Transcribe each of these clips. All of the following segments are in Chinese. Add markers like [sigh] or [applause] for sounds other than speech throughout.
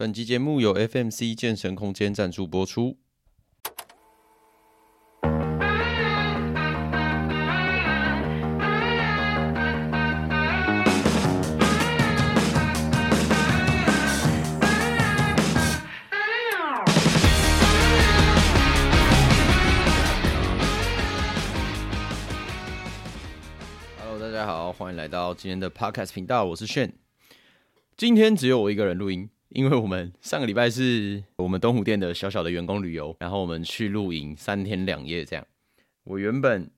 本集节目由 FMC 健身空间赞助播出。大家好，欢迎来到今天的 Podcast 频道，我是炫。今天只有我一个人录音，因为我们上个礼拜是我们东湖店的小小的员工旅游，然后我们去露营三天两夜这样。我原本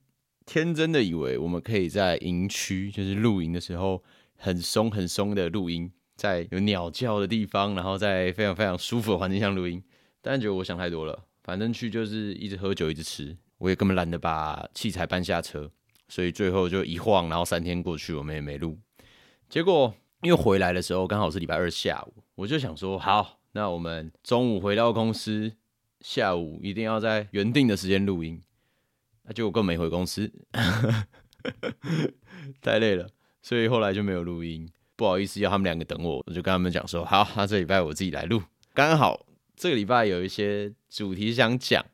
天真的以为我们可以在营区，就是露营的时候很松很松的录音，在有鸟叫的地方，然后在非常非常舒服的环境下录音。但觉得我想太多了，反正去就是一直喝酒一直吃，我也根本懒得把器材搬下车，所以最后就一晃，然后三天过去我们也没录。结果因为回来的时候刚好是礼拜二下午，我就想说好，那我们中午回到公司，下午一定要在原定的时间录音。那结果根本没回公司，[laughs] 太累了，所以后来就没有录音。不好意思，要他们两个等我，我就跟他们讲说好，那这礼拜我自己来录。刚好这个礼拜有一些主题想讲，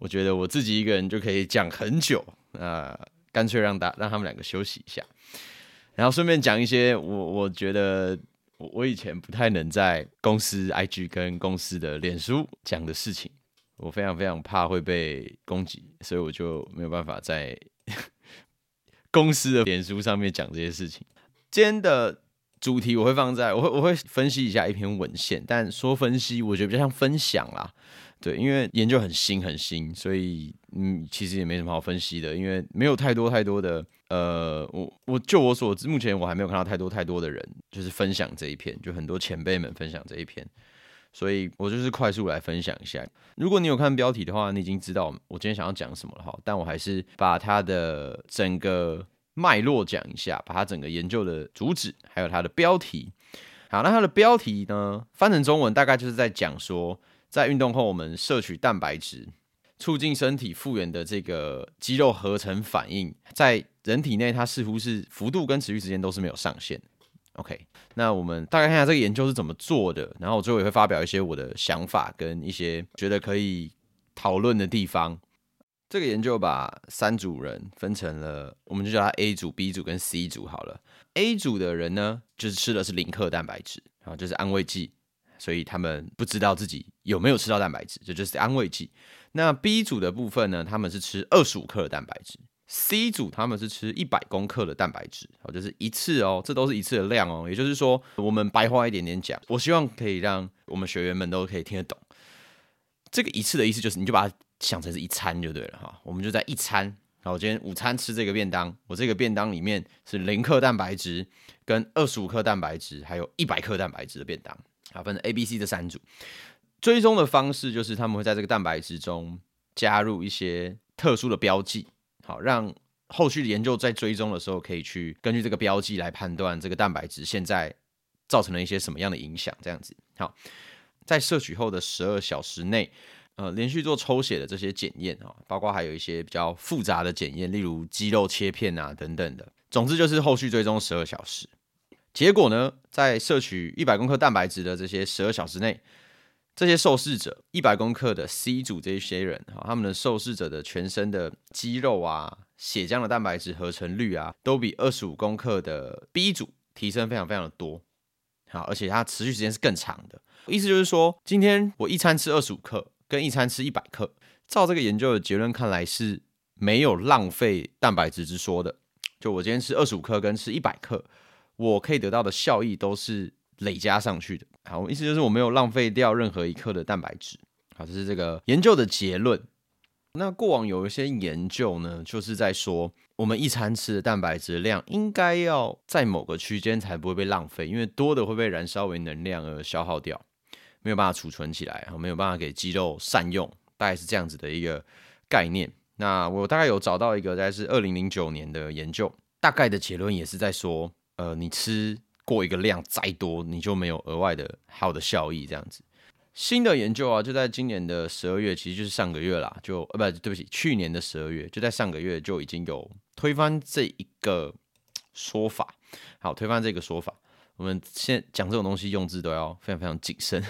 我觉得我自己一个人就可以讲很久，那干脆让大让他们两个休息一下。然后顺便讲一些我我觉得我我以前不太能在公司 IG 跟公司的脸书讲的事情，我非常非常怕会被攻击，所以我就没有办法在 [laughs] 公司的脸书上面讲这些事情。今天的主题我会放在我会我会分析一下一篇文献，但说分析我觉得比较像分享啦。对，因为研究很新很新，所以嗯，其实也没什么好分析的，因为没有太多太多的呃，我我就我所知，目前我还没有看到太多太多的人就是分享这一篇，就很多前辈们分享这一篇，所以我就是快速来分享一下。如果你有看标题的话，你已经知道我今天想要讲什么了哈，但我还是把它的整个脉络讲一下，把它整个研究的主旨还有它的标题。好，那它的标题呢，翻成中文大概就是在讲说。在运动后，我们摄取蛋白质，促进身体复原的这个肌肉合成反应，在人体内它似乎是幅度跟持续时间都是没有上限。OK，那我们大概看一下这个研究是怎么做的，然后我最后也会发表一些我的想法跟一些觉得可以讨论的地方。这个研究把三组人分成了，我们就叫它 A 组、B 组跟 C 组好了。A 组的人呢，就是吃的是零克蛋白质，然后就是安慰剂。所以他们不知道自己有没有吃到蛋白质，这就是安慰剂。那 B 组的部分呢？他们是吃二十五克的蛋白质。C 组他们是吃一百公克的蛋白质，哦，就是一次哦，这都是一次的量哦。也就是说，我们白话一点点讲，我希望可以让我们学员们都可以听得懂。这个一次的意思就是，你就把它想成是一餐就对了哈。我们就在一餐，然后今天午餐吃这个便当，我这个便当里面是零克蛋白质、跟二十五克蛋白质，还有一百克蛋白质的便当。啊，分成 A、B、C 这三组，追踪的方式就是他们会在这个蛋白质中加入一些特殊的标记，好让后续研究在追踪的时候可以去根据这个标记来判断这个蛋白质现在造成了一些什么样的影响。这样子，好，在摄取后的十二小时内，呃，连续做抽血的这些检验啊，包括还有一些比较复杂的检验，例如肌肉切片啊等等的。总之就是后续追踪十二小时。结果呢，在摄取一百克蛋白质的这些十二小时内，这些受试者一百克的 C 组这些人哈，他们的受试者的全身的肌肉啊、血浆的蛋白质合成率啊，都比二十五克的 B 组提升非常非常的多。好，而且它持续时间是更长的。意思就是说，今天我一餐吃二十五克，跟一餐吃一百克，照这个研究的结论看来是没有浪费蛋白质之说的。就我今天吃二十五克跟吃一百克。我可以得到的效益都是累加上去的。好，意思就是我没有浪费掉任何一克的蛋白质。好，这是这个研究的结论。那过往有一些研究呢，就是在说我们一餐吃的蛋白质量应该要在某个区间才不会被浪费，因为多的会被燃烧为能量而消耗掉，没有办法储存起来，没有办法给肌肉善用，大概是这样子的一个概念。那我大概有找到一个，大概是二零零九年的研究，大概的结论也是在说。呃，你吃过一个量再多，你就没有额外的好的效益。这样子，新的研究啊，就在今年的十二月，其实就是上个月啦，就呃不对不起，去年的十二月，就在上个月就已经有推翻这一个说法。好，推翻这个说法，我们现讲这种东西用字都要非常非常谨慎，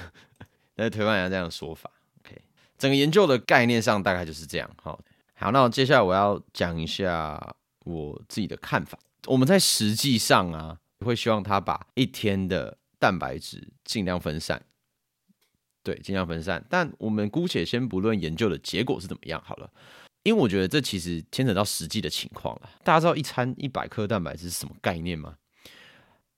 但是推翻一下这样的说法。OK，整个研究的概念上大概就是这样。好，好，那接下来我要讲一下我自己的看法。我们在实际上啊，会希望他把一天的蛋白质尽量分散，对，尽量分散。但我们姑且先不论研究的结果是怎么样好了，因为我觉得这其实牵扯到实际的情况了。大家知道一餐一百克蛋白质是什么概念吗？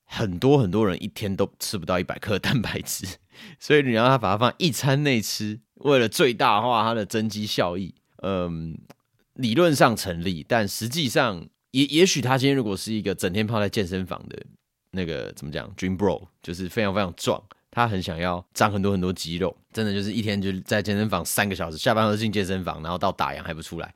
很多很多人一天都吃不到一百克蛋白质，[laughs] 所以你让他把它放一餐内吃，为了最大化它的增肌效益，嗯，理论上成立，但实际上。也也许他今天如果是一个整天泡在健身房的那个怎么讲，Dream Bro，就是非常非常壮，他很想要长很多很多肌肉，真的就是一天就在健身房三个小时，下班后进健身房，然后到打烊还不出来。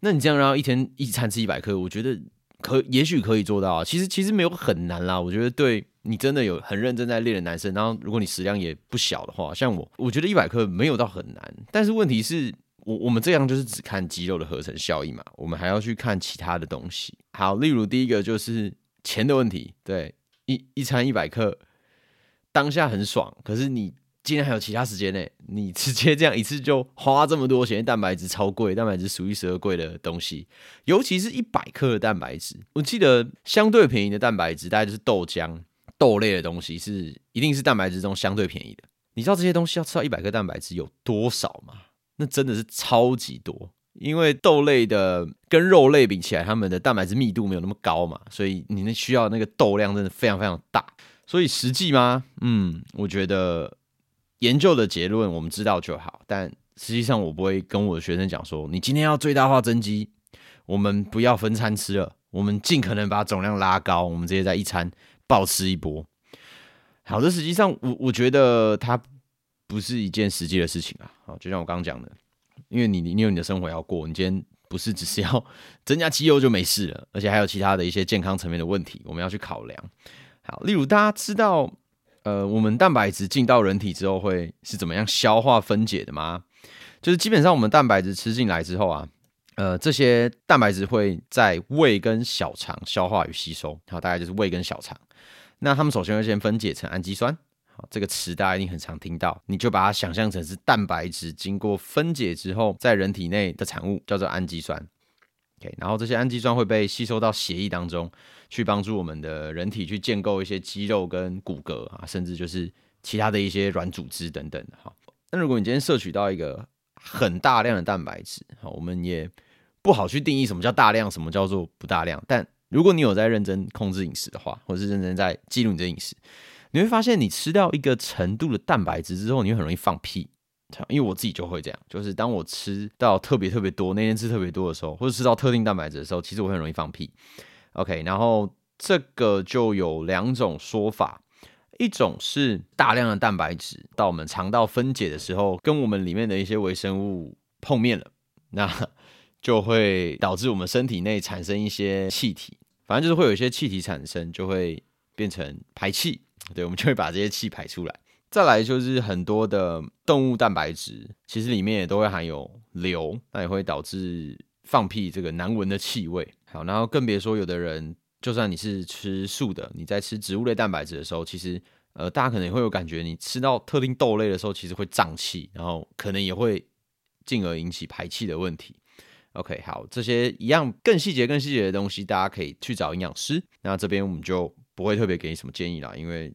那你这样然后一天一餐吃一百克，我觉得可也许可以做到啊。其实其实没有很难啦，我觉得对你真的有很认真在练的男生，然后如果你食量也不小的话，像我，我觉得一百克没有到很难。但是问题是。我我们这样就是只看肌肉的合成效益嘛，我们还要去看其他的东西。好，例如第一个就是钱的问题，对，一一餐一百克，当下很爽，可是你今天还有其他时间呢，你直接这样一次就花这么多钱，蛋白质超贵，蛋白质数一数二贵的东西，尤其是一百克的蛋白质，我记得相对便宜的蛋白质大概就是豆浆、豆类的东西是一定是蛋白质中相对便宜的。你知道这些东西要吃到一百克蛋白质有多少吗？那真的是超级多，因为豆类的跟肉类比起来，它们的蛋白质密度没有那么高嘛，所以你那需要那个豆量真的非常非常大。所以实际吗？嗯，我觉得研究的结论我们知道就好，但实际上我不会跟我的学生讲说，你今天要最大化增肌，我们不要分餐吃了，我们尽可能把总量拉高，我们直接在一餐暴吃一波。好的，实际上我我觉得它。不是一件实际的事情啊！好，就像我刚刚讲的，因为你你有你的生活要过，你今天不是只是要增加肌肉就没事了，而且还有其他的一些健康层面的问题，我们要去考量。好，例如大家知道，呃，我们蛋白质进到人体之后会是怎么样消化分解的吗？就是基本上我们蛋白质吃进来之后啊，呃，这些蛋白质会在胃跟小肠消化与吸收。好，大概就是胃跟小肠。那他们首先会先分解成氨基酸。这个词大家一定很常听到，你就把它想象成是蛋白质经过分解之后，在人体内的产物，叫做氨基酸。OK，然后这些氨基酸会被吸收到血液当中，去帮助我们的人体去建构一些肌肉跟骨骼啊，甚至就是其他的一些软组织等等的哈。那如果你今天摄取到一个很大量的蛋白质，好，我们也不好去定义什么叫大量，什么叫做不大量。但如果你有在认真控制饮食的话，或是认真在记录你的饮食。你会发现，你吃到一个程度的蛋白质之后，你会很容易放屁。因为我自己就会这样，就是当我吃到特别特别多，那天吃特别多的时候，或者吃到特定蛋白质的时候，其实我很容易放屁。OK，然后这个就有两种说法，一种是大量的蛋白质到我们肠道分解的时候，跟我们里面的一些微生物碰面了，那 [laughs] 就会导致我们身体内产生一些气体，反正就是会有一些气体产生，就会变成排气。对，我们就会把这些气排出来。再来就是很多的动物蛋白质，其实里面也都会含有硫，那也会导致放屁这个难闻的气味。好，然后更别说有的人，就算你是吃素的，你在吃植物类蛋白质的时候，其实呃，大家可能也会有感觉，你吃到特定豆类的时候，其实会胀气，然后可能也会进而引起排气的问题。OK，好，这些一样更细节、更细节的东西，大家可以去找营养师。那这边我们就不会特别给你什么建议啦，因为。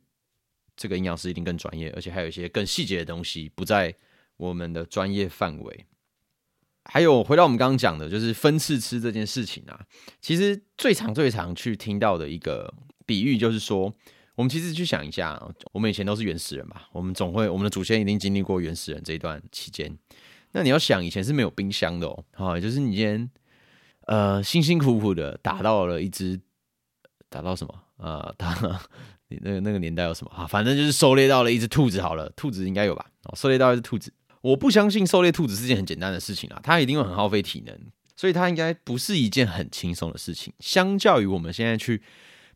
这个营养师一定更专业，而且还有一些更细节的东西不在我们的专业范围。还有回到我们刚刚讲的，就是分次吃这件事情啊，其实最常最常去听到的一个比喻，就是说，我们其实去想一下，我们以前都是原始人吧，我们总会我们的祖先一定经历过原始人这一段期间。那你要想，以前是没有冰箱的哦，好，就是你今天呃辛辛苦苦的打到了一只，打到什么呃打。那那个年代有什么啊？反正就是狩猎到了一只兔子好了，兔子应该有吧？哦，狩猎到一只兔子，我不相信狩猎兔子是件很简单的事情啊，它一定会很耗费体能，所以它应该不是一件很轻松的事情。相较于我们现在去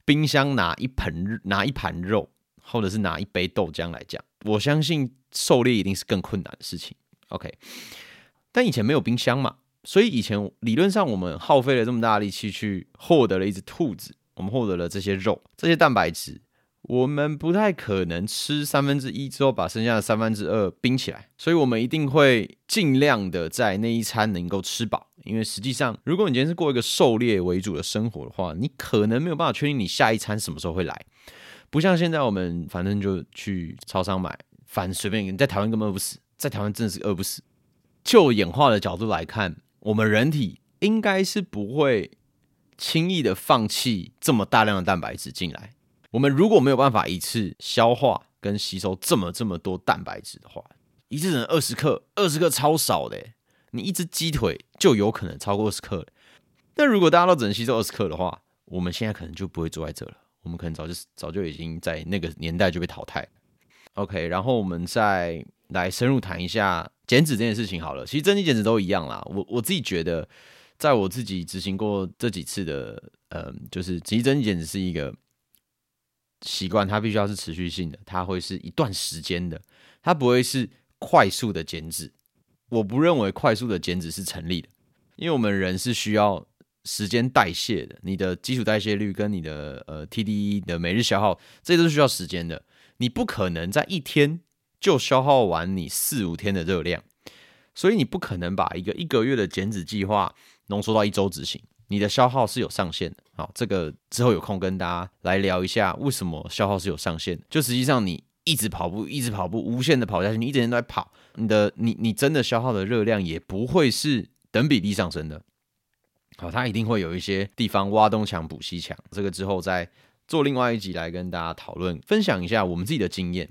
冰箱拿一盆拿一盘肉，或者是拿一杯豆浆来讲，我相信狩猎一定是更困难的事情。OK，但以前没有冰箱嘛，所以以前理论上我们耗费了这么大力气去获得了一只兔子，我们获得了这些肉，这些蛋白质。我们不太可能吃三分之一之后把剩下的三分之二冰起来，所以我们一定会尽量的在那一餐能够吃饱。因为实际上，如果你今天是过一个狩猎为主的生活的话，你可能没有办法确定你下一餐什么时候会来。不像现在，我们反正就去超商买，反正随便。你在台湾根本饿不死，在台湾真的是饿不死。就演化的角度来看，我们人体应该是不会轻易的放弃这么大量的蛋白质进来。我们如果没有办法一次消化跟吸收这么这么多蛋白质的话，一次只能二十克，二十克超少的。你一只鸡腿就有可能超过二十克了。但如果大家都只能吸收二十克的话，我们现在可能就不会坐在这了。我们可能早就早就已经在那个年代就被淘汰。OK，然后我们再来深入谈一下减脂这件事情好了。其实增肌减脂都一样啦。我我自己觉得，在我自己执行过这几次的，嗯，就是其实增肌减脂是一个习惯，它必须要是持续性的，它会是一段时间的，它不会是快速的减脂。我不认为快速的减脂是成立的，因为我们人是需要。时间代谢的，你的基础代谢率跟你的呃 TDE 的每日消耗，这都是需要时间的。你不可能在一天就消耗完你四五天的热量，所以你不可能把一个一个月的减脂计划浓缩到一周执行。你的消耗是有上限的。好，这个之后有空跟大家来聊一下，为什么消耗是有上限的。就实际上你一直跑步，一直跑步，无限的跑下去，你一整天都在跑，你的你你真的消耗的热量也不会是等比例上升的。好，它一定会有一些地方挖东墙补西墙，这个之后再做另外一集来跟大家讨论，分享一下我们自己的经验。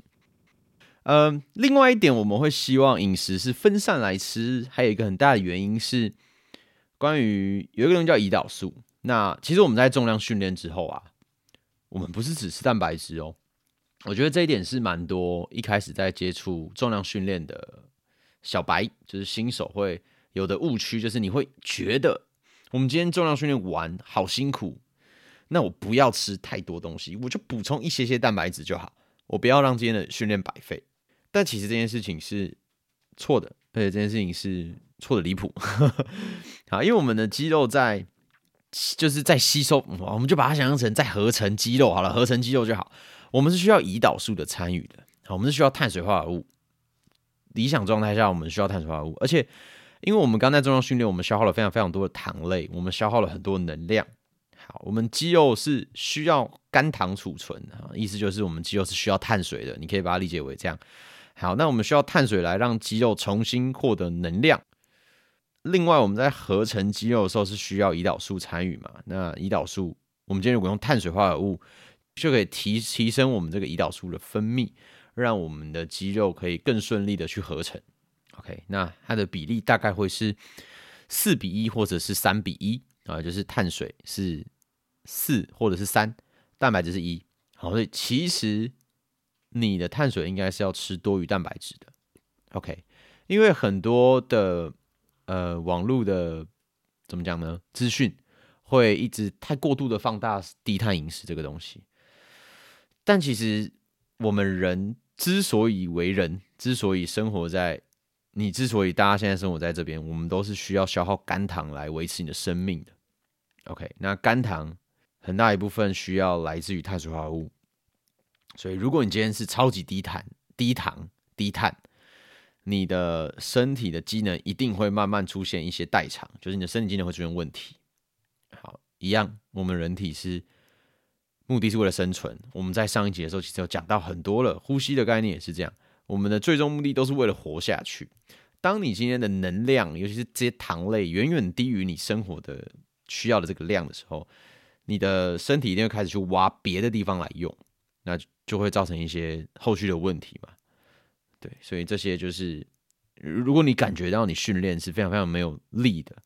呃，另外一点，我们会希望饮食是分散来吃，还有一个很大的原因是关于有一个东西叫胰岛素。那其实我们在重量训练之后啊，我们不是只吃蛋白质哦。我觉得这一点是蛮多一开始在接触重量训练的小白，就是新手会有的误区，就是你会觉得。我们今天重量训练完，好辛苦，那我不要吃太多东西，我就补充一些些蛋白质就好，我不要让今天的训练白费。但其实这件事情是错的，而且这件事情是错的离谱。[laughs] 好，因为我们的肌肉在就是在吸收，我们就把它想象成在合成肌肉好了，合成肌肉就好。我们是需要胰岛素的参与的，好，我们是需要碳水化合物。理想状态下，我们需要碳水化合物，而且。因为我们刚在重量训练，我们消耗了非常非常多的糖类，我们消耗了很多能量。好，我们肌肉是需要肝糖储存啊，意思就是我们肌肉是需要碳水的，你可以把它理解为这样。好，那我们需要碳水来让肌肉重新获得能量。另外，我们在合成肌肉的时候是需要胰岛素参与嘛？那胰岛素，我们今天如果用碳水化合物，就可以提提升我们这个胰岛素的分泌，让我们的肌肉可以更顺利的去合成。OK，那它的比例大概会是四比一或者是三比一啊，就是碳水是四或者是三，蛋白质是一。好，所以其实你的碳水应该是要吃多于蛋白质的。OK，因为很多的呃网络的怎么讲呢？资讯会一直太过度的放大低碳饮食这个东西，但其实我们人之所以为人，之所以生活在你之所以大家现在生活在这边，我们都是需要消耗肝糖来维持你的生命的。OK，那肝糖很大一部分需要来自于碳水化合物，所以如果你今天是超级低碳、低糖、低碳，你的身体的机能一定会慢慢出现一些代偿，就是你的身体机能会出现问题。好，一样，我们人体是目的是为了生存。我们在上一集的时候其实有讲到很多了，呼吸的概念也是这样。我们的最终目的都是为了活下去。当你今天的能量，尤其是这些糖类，远远低于你生活的需要的这个量的时候，你的身体一定会开始去挖别的地方来用，那就会造成一些后续的问题嘛。对，所以这些就是，如果你感觉到你训练是非常非常没有力的，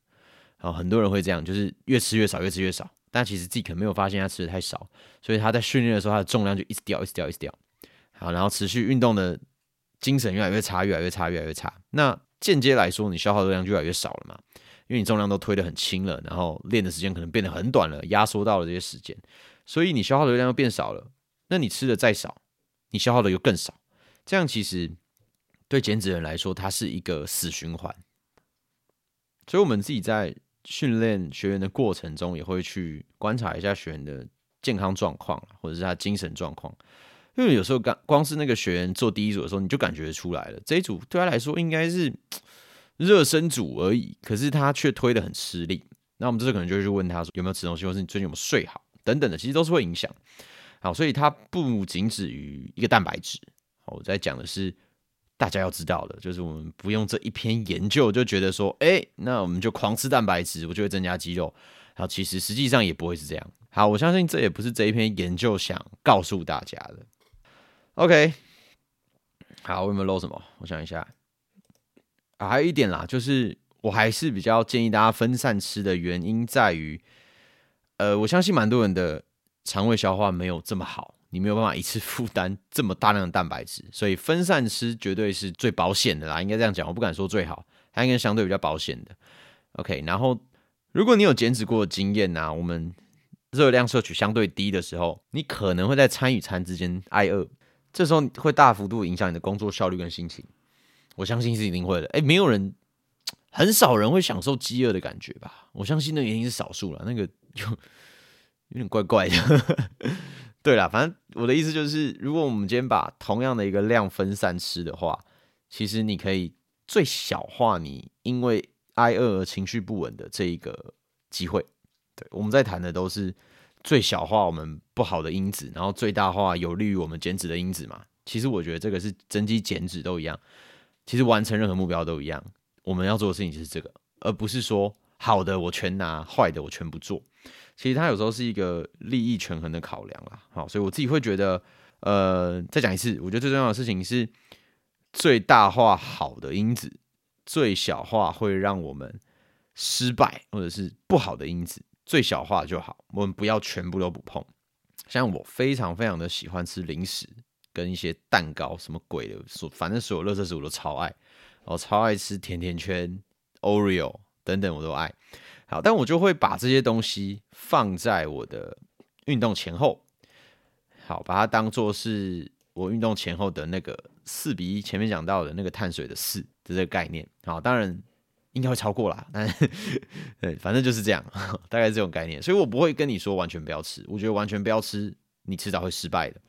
然后很多人会这样，就是越吃越少，越吃越少，但其实自己可能没有发现他吃的太少，所以他在训练的时候，他的重量就一直掉，一直掉，一直掉。好，然后持续运动的。精神越来越差，越来越差，越来越差。那间接来说，你消耗热量就越来越少了嘛？因为你重量都推得很轻了，然后练的时间可能变得很短了，压缩到了这些时间，所以你消耗的量又变少了。那你吃的再少，你消耗的又更少。这样其实对减脂人来说，它是一个死循环。所以我们自己在训练学员的过程中，也会去观察一下学员的健康状况，或者是他精神状况。因为有时候刚光是那个学员做第一组的时候，你就感觉出来了，这一组对他来说应该是 [tsk] 热身组而已，可是他却推的很吃力。那我们这次可能就会去问他说有没有吃东西，或是你最近有没有睡好等等的，其实都是会影响。好，所以它不仅止于一个蛋白质。好，我在讲的是大家要知道的，就是我们不用这一篇研究就觉得说，哎，那我们就狂吃蛋白质，我就会增加肌肉。好，其实实际上也不会是这样。好，我相信这也不是这一篇研究想告诉大家的。OK，好，我有没有漏什么？我想一下，啊，还有一点啦，就是我还是比较建议大家分散吃的原因在于，呃，我相信蛮多人的肠胃消化没有这么好，你没有办法一次负担这么大量的蛋白质，所以分散吃绝对是最保险的啦，应该这样讲，我不敢说最好，它应该相对比较保险的。OK，然后如果你有减脂过的经验呐，我们热量摄取相对低的时候，你可能会在餐与餐之间挨饿。这时候会大幅度影响你的工作效率跟心情，我相信是一定会的。哎，没有人，很少人会享受饥饿的感觉吧？我相信那原因是少数了，那个就 [laughs] 有点怪怪的。对啦，反正我的意思就是，如果我们今天把同样的一个量分散吃的话，其实你可以最小化你因为挨饿而情绪不稳的这一个机会。对，我们在谈的都是。最小化我们不好的因子，然后最大化有利于我们减脂的因子嘛？其实我觉得这个是增肌减脂都一样，其实完成任何目标都一样。我们要做的事情就是这个，而不是说好的我全拿，坏的我全不做。其实它有时候是一个利益权衡的考量啦。好，所以我自己会觉得，呃，再讲一次，我觉得最重要的事情是最大化好的因子，最小化会让我们失败或者是不好的因子。最小化就好，我们不要全部都不碰。像我非常非常的喜欢吃零食跟一些蛋糕，什么鬼的，所反正所有乐色食我都超爱，我超爱吃甜甜圈、Oreo 等等，我都爱好。但我就会把这些东西放在我的运动前后，好，把它当做是我运动前后的那个四比一，前面讲到的那个碳水的四的这个概念。好，当然。应该会超过啦，但 [laughs] 对，反正就是这样，大概这种概念。所以我不会跟你说完全不要吃，我觉得完全不要吃，你迟早会失败的，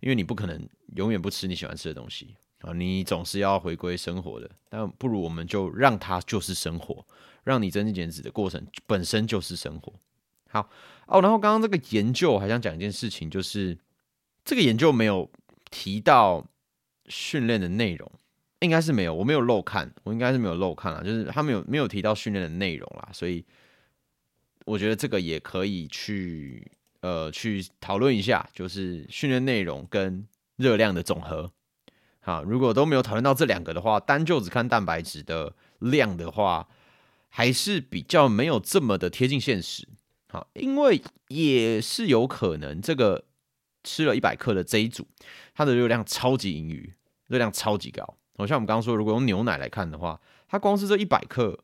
因为你不可能永远不吃你喜欢吃的东西啊，你总是要回归生活的。但不如我们就让它就是生活，让你增肌减脂的过程本身就是生活。好哦，然后刚刚这个研究还想讲一件事情，就是这个研究没有提到训练的内容。应该是没有，我没有漏看，我应该是没有漏看啊，就是他没有没有提到训练的内容啦，所以我觉得这个也可以去呃去讨论一下，就是训练内容跟热量的总和。好，如果都没有讨论到这两个的话，单就只看蛋白质的量的话，还是比较没有这么的贴近现实。好，因为也是有可能这个吃了一百克的这一组，它的热量超级盈余，热量超级高。好像我们刚刚说，如果用牛奶来看的话，它光是这一百克，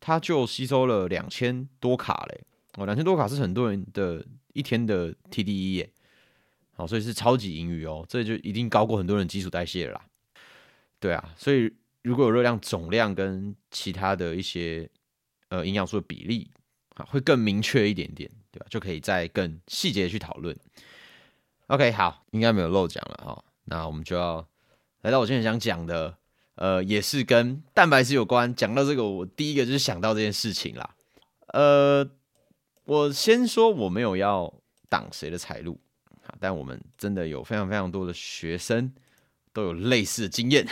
它就吸收了两千多卡嘞。哦，两千多卡是很多人的一天的 TDE 耶。好，所以是超级盈余哦，这就一定高过很多人基础代谢了。对啊，所以如果有热量总量跟其他的一些呃营养素的比例啊，会更明确一点点，对吧？就可以再更细节去讨论。OK，好，应该没有漏讲了哈，那我们就要。来到我今天想讲的，呃，也是跟蛋白质有关。讲到这个，我第一个就是想到这件事情啦。呃，我先说我没有要挡谁的财路，但我们真的有非常非常多的学生都有类似的经验。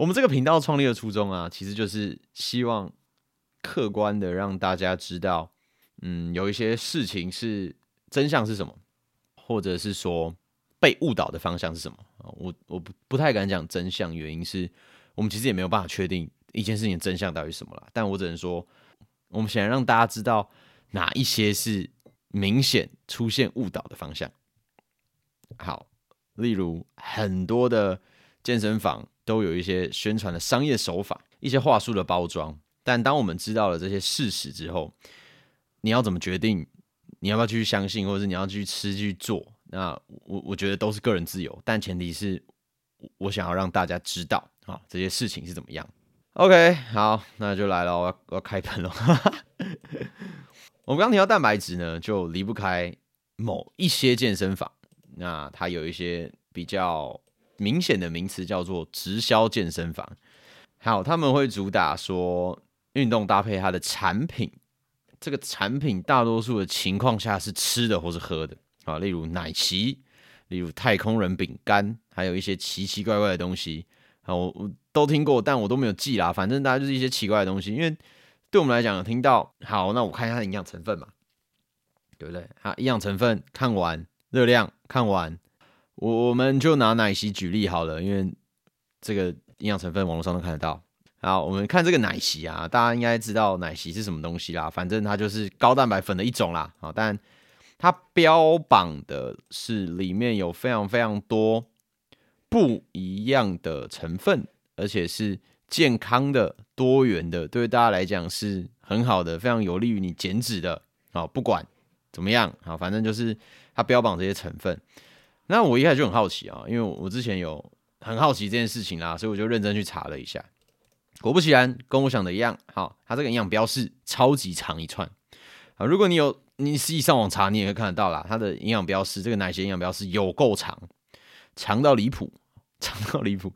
我们这个频道创立的初衷啊，其实就是希望客观的让大家知道，嗯，有一些事情是真相是什么，或者是说。被误导的方向是什么？我我不不太敢讲真相，原因是我们其实也没有办法确定一件事情真相到底是什么了。但我只能说，我们想让大家知道哪一些是明显出现误导的方向。好，例如很多的健身房都有一些宣传的商业手法，一些话术的包装。但当我们知道了这些事实之后，你要怎么决定？你要不要继续相信，或者是你要继续吃、继续做？那我我觉得都是个人自由，但前提是我想要让大家知道啊这些事情是怎么样。OK，好，那就来了，我要我要开喷了。[laughs] 我们刚提到蛋白质呢，就离不开某一些健身房，那它有一些比较明显的名词叫做直销健身房。好，他们会主打说运动搭配它的产品，这个产品大多数的情况下是吃的或是喝的啊，例如奶昔，例如太空人饼干，还有一些奇奇怪怪的东西啊，我我都听过，但我都没有记啦。反正大家就是一些奇怪的东西，因为。对我们来讲，有听到好，那我看一下它的营养成分嘛，对不对？好，营养成分看完，热量看完，我我们就拿奶昔举例好了，因为这个营养成分网络上都看得到。好，我们看这个奶昔啊，大家应该知道奶昔是什么东西啦，反正它就是高蛋白粉的一种啦。好，但它标榜的是里面有非常非常多不一样的成分，而且是。健康的、多元的，对大家来讲是很好的，非常有利于你减脂的啊！不管怎么样啊，反正就是它标榜这些成分。那我一开始就很好奇啊，因为我之前有很好奇这件事情啦，所以我就认真去查了一下。果不其然，跟我想的一样，好，它这个营养标示超级长一串啊！如果你有你实际上网查，你也会看得到啦。它的营养标示，这个奶昔营养标示有够长，长到离谱，长到离谱。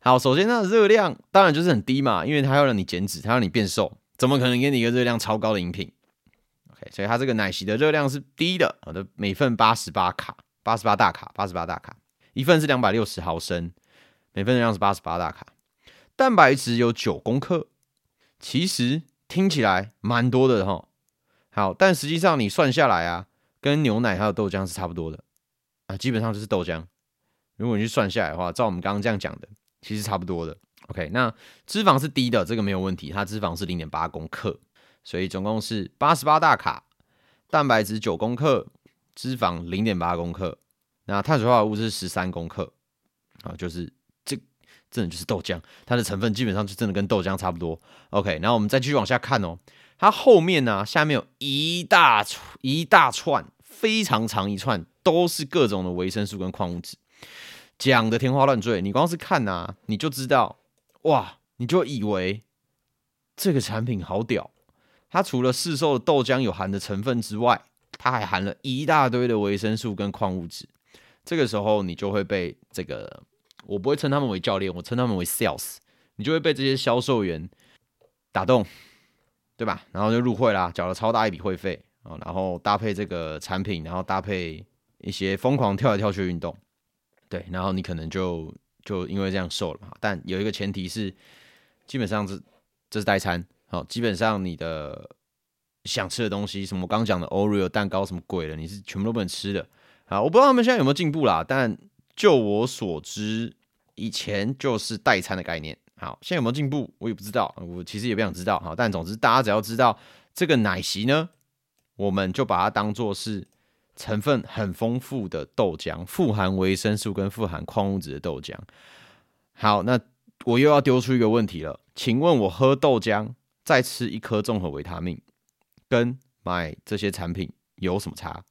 好，首先它的热量当然就是很低嘛，因为它要让你减脂，它要让你变瘦，怎么可能给你一个热量超高的饮品？OK，所以它这个奶昔的热量是低的，好的，每份八十八卡，八十八大卡，八十八大卡，一份是两百六十毫升，每份热量是八十八大卡，蛋白质有九公克，其实听起来蛮多的哈。好，但实际上你算下来啊，跟牛奶还有豆浆是差不多的啊，基本上就是豆浆。如果你去算下来的话，照我们刚刚这样讲的。其实差不多的，OK。那脂肪是低的，这个没有问题，它脂肪是零点八公克，所以总共是八十八大卡，蛋白质九公克，脂肪零点八公克，那碳水化合物是十三公克，啊，就是这真的就是豆浆，它的成分基本上就真的跟豆浆差不多，OK。然后我们再继续往下看哦，它后面呢，下面有一大一大串非常长一串，都是各种的维生素跟矿物质。讲的天花乱坠，你光是看呐，你就知道，哇，你就以为这个产品好屌。它除了市售的豆浆有含的成分之外，它还含了一大堆的维生素跟矿物质。这个时候，你就会被这个，我不会称他们为教练，我称他们为 sales，你就会被这些销售员打动，对吧？然后就入会啦，缴了超大一笔会费啊，然后搭配这个产品，然后搭配一些疯狂跳来跳去运动。对，然后你可能就就因为这样瘦了嘛。但有一个前提是，基本上是这是代餐，好，基本上你的想吃的东西，什么我刚讲的 Oreo 蛋糕什么鬼的，你是全部都不能吃的。好，我不知道他们现在有没有进步啦。但就我所知，以前就是代餐的概念。好，现在有没有进步，我也不知道。我其实也不想知道。好，但总之大家只要知道这个奶昔呢，我们就把它当做是。成分很丰富的豆浆，富含维生素跟富含矿物质的豆浆。好，那我又要丢出一个问题了，请问我喝豆浆再吃一颗综合维他命，跟买这些产品有什么差？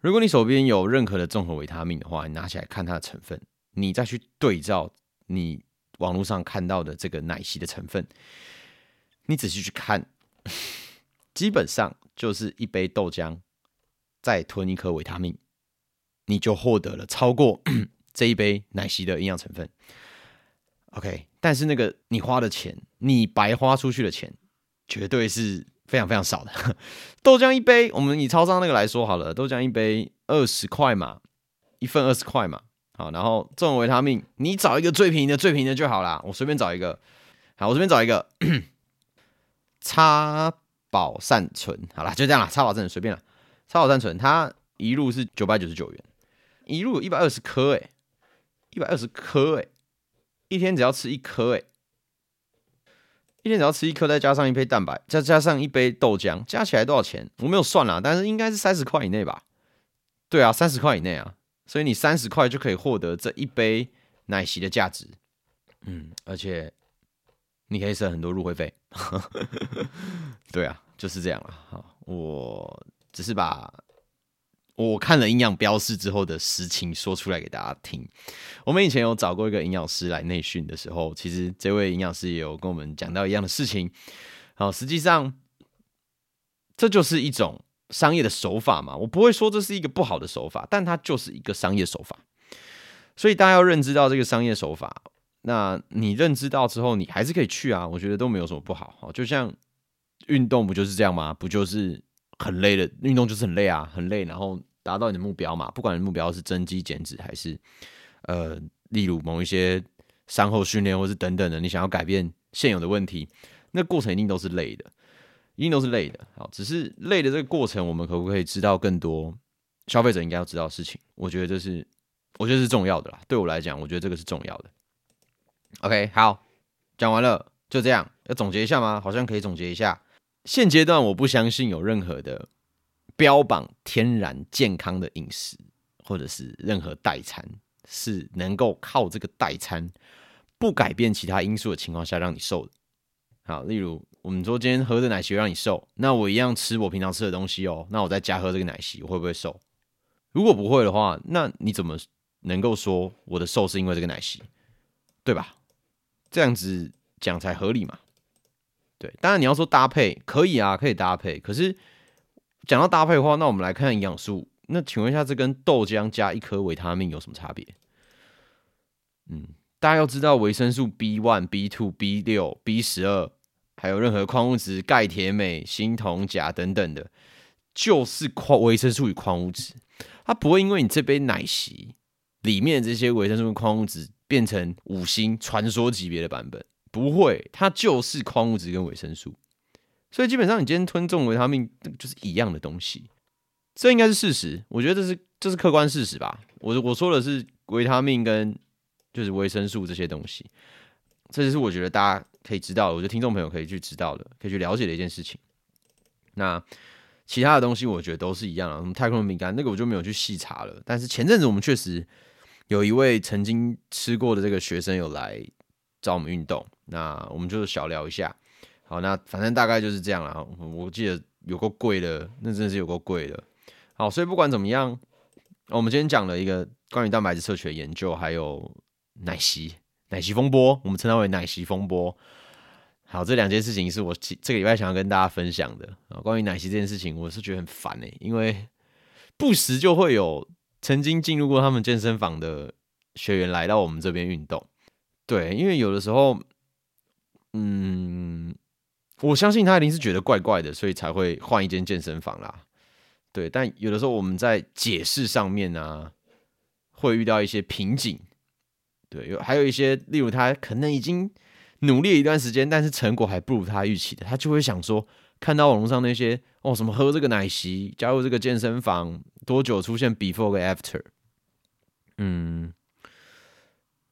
如果你手边有任何的综合维他命的话，你拿起来看它的成分，你再去对照你网络上看到的这个奶昔的成分，你仔细去看，基本上就是一杯豆浆。再吞一颗维他命，你就获得了超过 [clears throat] 这一杯奶昔的营养成分。OK，但是那个你花的钱，你白花出去的钱，绝对是非常非常少的。[laughs] 豆浆一杯，我们以超商那个来说好了，豆浆一杯二十块嘛，一份二十块嘛。好，然后这种维他命，你找一个最便宜的、最便宜的就好啦。我随便找一个，好，我随便找一个，[coughs] 叉宝善存，好了，就这样了，叉宝善存随便了。超好单纯，它一路是九百九十九元，一路一百二十颗哎，一百二十颗哎，一天只要吃一颗哎，一天只要吃一颗，再加上一杯蛋白，再加上一杯豆浆，加起来多少钱？我没有算啦，但是应该是三十块以内吧？对啊，三十块以内啊，所以你三十块就可以获得这一杯奶昔的价值，嗯，而且你可以省很多入会费，[laughs] 对啊，就是这样了，好，我。只是把我看了营养标示之后的实情说出来给大家听。我们以前有找过一个营养师来内训的时候，其实这位营养师也有跟我们讲到一样的事情。好，实际上这就是一种商业的手法嘛。我不会说这是一个不好的手法，但它就是一个商业手法。所以大家要认知到这个商业手法。那你认知到之后，你还是可以去啊，我觉得都没有什么不好。好，就像运动不就是这样吗？不就是很累的运动，就是很累啊，很累，然后达到你的目标嘛。不管你目标是增肌减脂，还是呃，例如某一些伤后训练，或是等等的，你想要改变现有的问题，那过程一定都是累的，一定都是累的。好，只是累的这个过程，我们可不可以知道更多消费者应该要知道的事情？我觉得这是，我觉得是重要的啦。对我来讲，我觉得这个是重要的。OK，好，讲完了，就这样。要总结一下吗？好像可以总结一下。现阶段我不相信有任何的标榜天然健康的饮食，或者是任何代餐是能够靠这个代餐不改变其他因素的情况下让你瘦的。好，例如我们说今天喝的奶昔让你瘦，那我一样吃我平常吃的东西哦，那我再加喝这个奶昔，我会不会瘦？如果不会的话，那你怎么能够说我的瘦是因为这个奶昔？对吧？这样子讲才合理嘛？对，当然你要说搭配可以啊，可以搭配。可是讲到搭配的话，那我们来看营养素。那请问一下，这跟豆浆加一颗维他命有什么差别？嗯，大家要知道维生素 B one、B two、B 六、B 十二，还有任何矿物质、钙、铁、镁、锌、铜、钾等等的，就是矿维生素与矿物质。它不会因为你这杯奶昔里面的这些维生素、矿物质。变成五星传说级别的版本不会，它就是矿物质跟维生素，所以基本上你今天吞中维他命就是一样的东西，这应该是事实。我觉得这是这是客观事实吧。我我说的是维他命跟就是维生素这些东西，这就是我觉得大家可以知道，我觉得听众朋友可以去知道的，可以去了解的一件事情。那其他的东西我觉得都是一样啊，什么太空饼干那个我就没有去细查了。但是前阵子我们确实。有一位曾经吃过的这个学生有来找我们运动，那我们就小聊一下。好，那反正大概就是这样了。我记得有够贵的，那真的是有够贵的。好，所以不管怎么样，我们今天讲了一个关于蛋白质摄取的研究，还有奶昔奶昔风波，我们称它为奶昔风波。好，这两件事情是我这个礼拜想要跟大家分享的啊。关于奶昔这件事情，我是觉得很烦哎，因为不时就会有。曾经进入过他们健身房的学员来到我们这边运动，对，因为有的时候，嗯，我相信他一定是觉得怪怪的，所以才会换一间健身房啦。对，但有的时候我们在解释上面呢，会遇到一些瓶颈。对，有还有一些，例如他可能已经努力了一段时间，但是成果还不如他预期的，他就会想说。看到网络上那些哦，什么喝这个奶昔，加入这个健身房，多久出现 before 跟 after？嗯，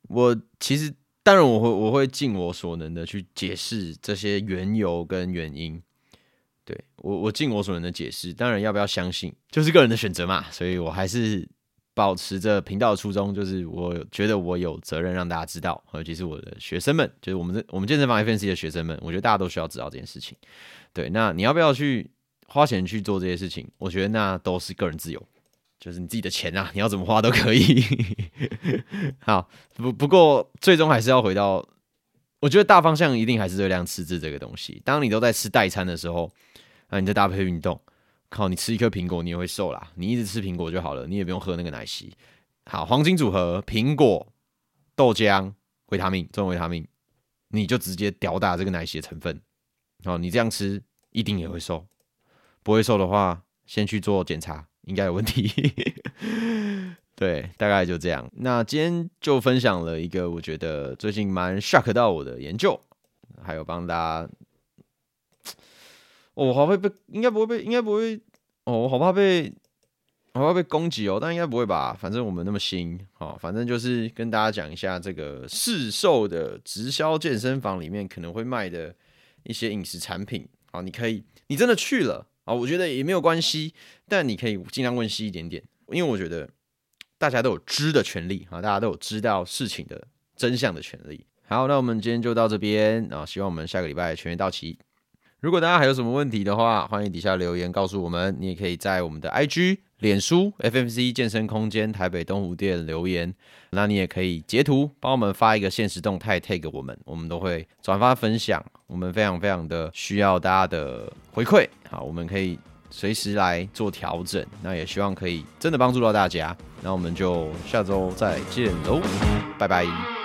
我其实当然我会我会尽我所能的去解释这些缘由跟原因。对我我尽我所能的解释，当然要不要相信就是个人的选择嘛。所以我还是保持着频道的初衷，就是我觉得我有责任让大家知道，尤其是我的学生们，就是我们的我们健身房 FNC 的学生们，我觉得大家都需要知道这件事情。对，那你要不要去花钱去做这些事情？我觉得那都是个人自由，就是你自己的钱啊，你要怎么花都可以。[laughs] 好，不不过最终还是要回到，我觉得大方向一定还是热量赤字这个东西。当你都在吃代餐的时候，啊，你在搭配运动，靠，你吃一颗苹果你也会瘦啦。你一直吃苹果就好了，你也不用喝那个奶昔。好，黄金组合：苹果、豆浆、维他命、中维他命，你就直接吊打这个奶昔的成分。哦，你这样吃一定也会瘦，不会瘦的话，先去做检查，应该有问题。对，大概就这样。那今天就分享了一个我觉得最近蛮 shock 到我的研究，还有帮大家。我好怕被，应该不会被，应该不会。哦，我好怕被，好怕被攻击哦，但应该不会吧？反正我们那么新，哦，反正就是跟大家讲一下这个市售的直销健身房里面可能会卖的。一些饮食产品好，你可以，你真的去了啊，我觉得也没有关系，但你可以尽量问细一点点，因为我觉得大家都有知的权利啊，大家都有知道事情的真相的权利。好，那我们今天就到这边啊，希望我们下个礼拜全员到齐。如果大家还有什么问题的话，欢迎底下留言告诉我们，你也可以在我们的 IG。脸书 FMC 健身空间台北东湖店留言，那你也可以截图帮我们发一个现实动态 tag 我们，我们都会转发分享。我们非常非常的需要大家的回馈，好，我们可以随时来做调整。那也希望可以真的帮助到大家。那我们就下周再见喽，拜拜。